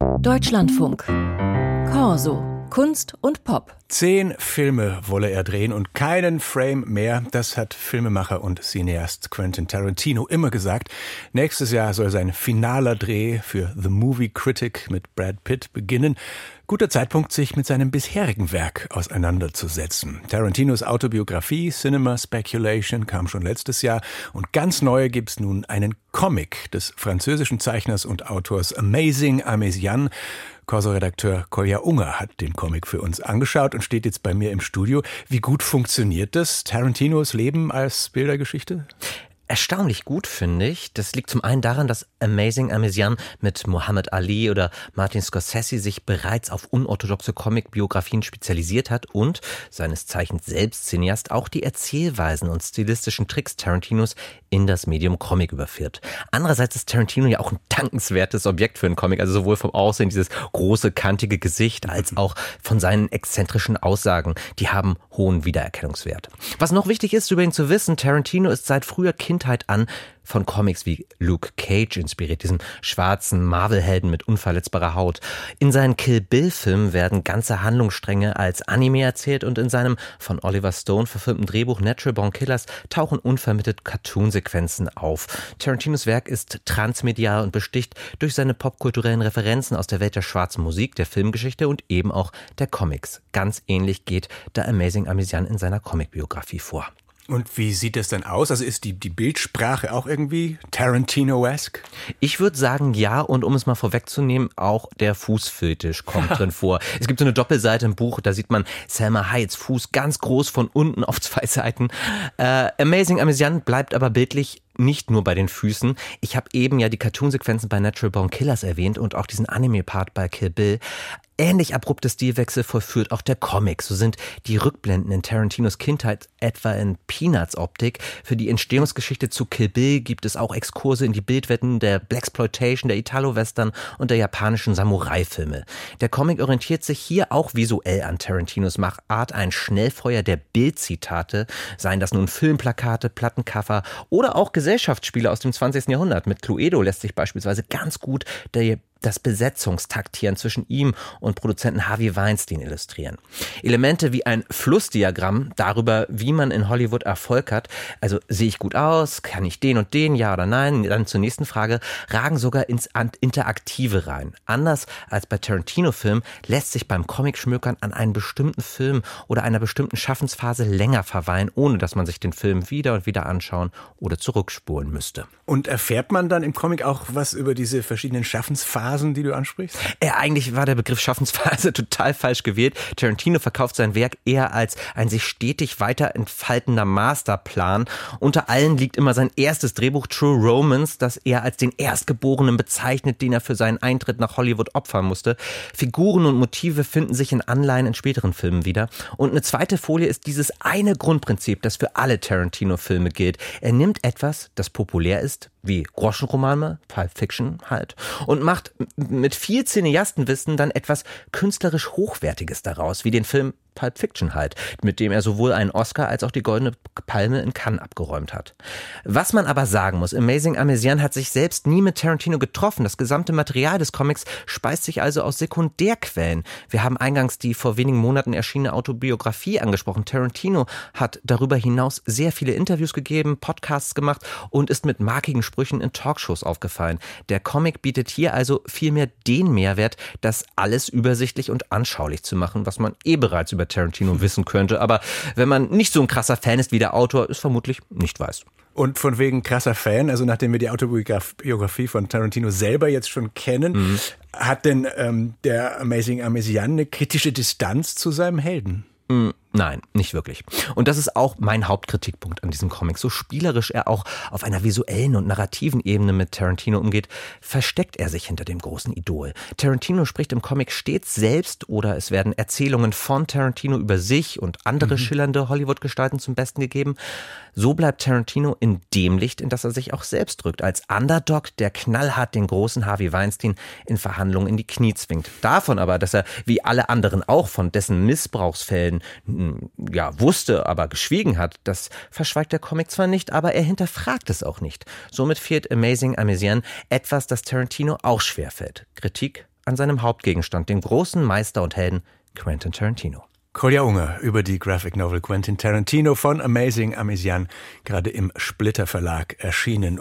Deutschlandfunk. Corso. Kunst und Pop. Zehn Filme wolle er drehen und keinen Frame mehr. Das hat Filmemacher und Cineast Quentin Tarantino immer gesagt. Nächstes Jahr soll sein finaler Dreh für The Movie Critic mit Brad Pitt beginnen. Guter Zeitpunkt, sich mit seinem bisherigen Werk auseinanderzusetzen. Tarantinos Autobiografie Cinema Speculation kam schon letztes Jahr und ganz neu gibt's nun einen Comic des französischen Zeichners und Autors Amazing Amesian. Corso-Redakteur Kolja Unger hat den Comic für uns angeschaut und steht jetzt bei mir im Studio. Wie gut funktioniert das, Tarantinos Leben als Bildergeschichte? erstaunlich gut, finde ich. Das liegt zum einen daran, dass Amazing Amesian mit Muhammad Ali oder Martin Scorsese sich bereits auf unorthodoxe Comic-Biografien spezialisiert hat und seines Zeichens selbst Cineast auch die Erzählweisen und stilistischen Tricks Tarantinos in das Medium Comic überführt. Andererseits ist Tarantino ja auch ein dankenswertes Objekt für einen Comic, also sowohl vom Aussehen dieses große, kantige Gesicht als auch von seinen exzentrischen Aussagen. Die haben hohen Wiedererkennungswert. Was noch wichtig ist übrigens zu wissen, Tarantino ist seit früher Kind Kindheit an von Comics wie Luke Cage inspiriert, diesen schwarzen Marvel-Helden mit unverletzbarer Haut. In seinen Kill Bill-Filmen werden ganze Handlungsstränge als Anime erzählt und in seinem von Oliver Stone verfilmten Drehbuch Natural Born Killers tauchen unvermittelt Cartoon-Sequenzen auf. Tarantinos Werk ist transmedial und besticht durch seine popkulturellen Referenzen aus der Welt der schwarzen Musik, der Filmgeschichte und eben auch der Comics. Ganz ähnlich geht der Amazing Amesian in seiner Comicbiografie vor. Und wie sieht das denn aus? Also ist die, die Bildsprache auch irgendwie Tarantino-esque? Ich würde sagen ja, und um es mal vorwegzunehmen, auch der Fußfetisch kommt drin vor. Es gibt so eine Doppelseite im Buch, da sieht man Selma Hayeks Fuß ganz groß von unten auf zwei Seiten. Äh, Amazing Amesian bleibt aber bildlich nicht nur bei den Füßen. Ich habe eben ja die Cartoonsequenzen bei Natural Born Killers erwähnt und auch diesen Anime-Part bei Kill Bill. Ähnlich abrupte Stilwechsel vollführt auch der Comic. So sind die Rückblenden in Tarantinos Kindheit etwa in Peanuts-Optik. Für die Entstehungsgeschichte zu Kill Bill gibt es auch Exkurse in die Bildwetten der Blaxploitation, der Italo-Western und der japanischen Samurai-Filme. Der Comic orientiert sich hier auch visuell an Tarantinos Machart, ein Schnellfeuer der Bildzitate, seien das nun Filmplakate, Plattencover oder auch Gesellschaftsspiele aus dem 20. Jahrhundert. Mit Cluedo lässt sich beispielsweise ganz gut der das Besetzungstaktieren zwischen ihm und Produzenten Harvey Weinstein illustrieren. Elemente wie ein Flussdiagramm darüber, wie man in Hollywood Erfolg hat, also sehe ich gut aus, kann ich den und den, ja oder nein, dann zur nächsten Frage, ragen sogar ins Interaktive rein. Anders als bei Tarantino-Filmen lässt sich beim Comic-Schmökern an einen bestimmten Film oder einer bestimmten Schaffensphase länger verweilen, ohne dass man sich den Film wieder und wieder anschauen oder zurückspulen müsste. Und erfährt man dann im Comic auch was über diese verschiedenen Schaffensphasen? Schaffensphasen, die du ansprichst? Ja, eigentlich war der Begriff Schaffensphase total falsch gewählt. Tarantino verkauft sein Werk eher als ein sich stetig weiter entfaltender Masterplan. Unter allen liegt immer sein erstes Drehbuch True Romance, das er als den Erstgeborenen bezeichnet, den er für seinen Eintritt nach Hollywood opfern musste. Figuren und Motive finden sich in Anleihen in späteren Filmen wieder. Und eine zweite Folie ist dieses eine Grundprinzip, das für alle Tarantino-Filme gilt. Er nimmt etwas, das populär ist, wie Groschenromane, Pulp Fiction halt, und macht mit viel Cineastenwissen dann etwas künstlerisch Hochwertiges daraus, wie den Film Pulp Fiction halt, mit dem er sowohl einen Oscar als auch die Goldene Palme in Cannes abgeräumt hat. Was man aber sagen muss, Amazing Amesian hat sich selbst nie mit Tarantino getroffen. Das gesamte Material des Comics speist sich also aus Sekundärquellen. Wir haben eingangs die vor wenigen Monaten erschienene Autobiografie angesprochen. Tarantino hat darüber hinaus sehr viele Interviews gegeben, Podcasts gemacht und ist mit markigen Sprüchen in Talkshows aufgefallen. Der Comic bietet hier also vielmehr den Mehrwert, das alles übersichtlich und anschaulich zu machen, was man eh bereits über über Tarantino wissen könnte. Aber wenn man nicht so ein krasser Fan ist wie der Autor, es vermutlich nicht weiß. Und von wegen krasser Fan, also nachdem wir die Autobiografie von Tarantino selber jetzt schon kennen, mhm. hat denn ähm, der Amazing Amesian eine kritische Distanz zu seinem Helden? Mhm. Nein, nicht wirklich. Und das ist auch mein Hauptkritikpunkt an diesem Comic. So spielerisch er auch auf einer visuellen und narrativen Ebene mit Tarantino umgeht, versteckt er sich hinter dem großen Idol. Tarantino spricht im Comic stets selbst oder es werden Erzählungen von Tarantino über sich und andere mhm. schillernde Hollywood-Gestalten zum Besten gegeben. So bleibt Tarantino in dem Licht, in das er sich auch selbst drückt, als Underdog, der knallhart den großen Harvey Weinstein in Verhandlungen in die Knie zwingt. Davon aber, dass er wie alle anderen auch von dessen Missbrauchsfällen ja wusste, aber geschwiegen hat, das verschweigt der Comic zwar nicht, aber er hinterfragt es auch nicht. Somit fehlt Amazing Amazien etwas, das Tarantino auch schwerfällt. Kritik an seinem Hauptgegenstand, dem großen Meister und Helden Quentin Tarantino. Kolja Unger über die Graphic Novel Quentin Tarantino von Amazing Amazien, gerade im Splitter Verlag erschienen.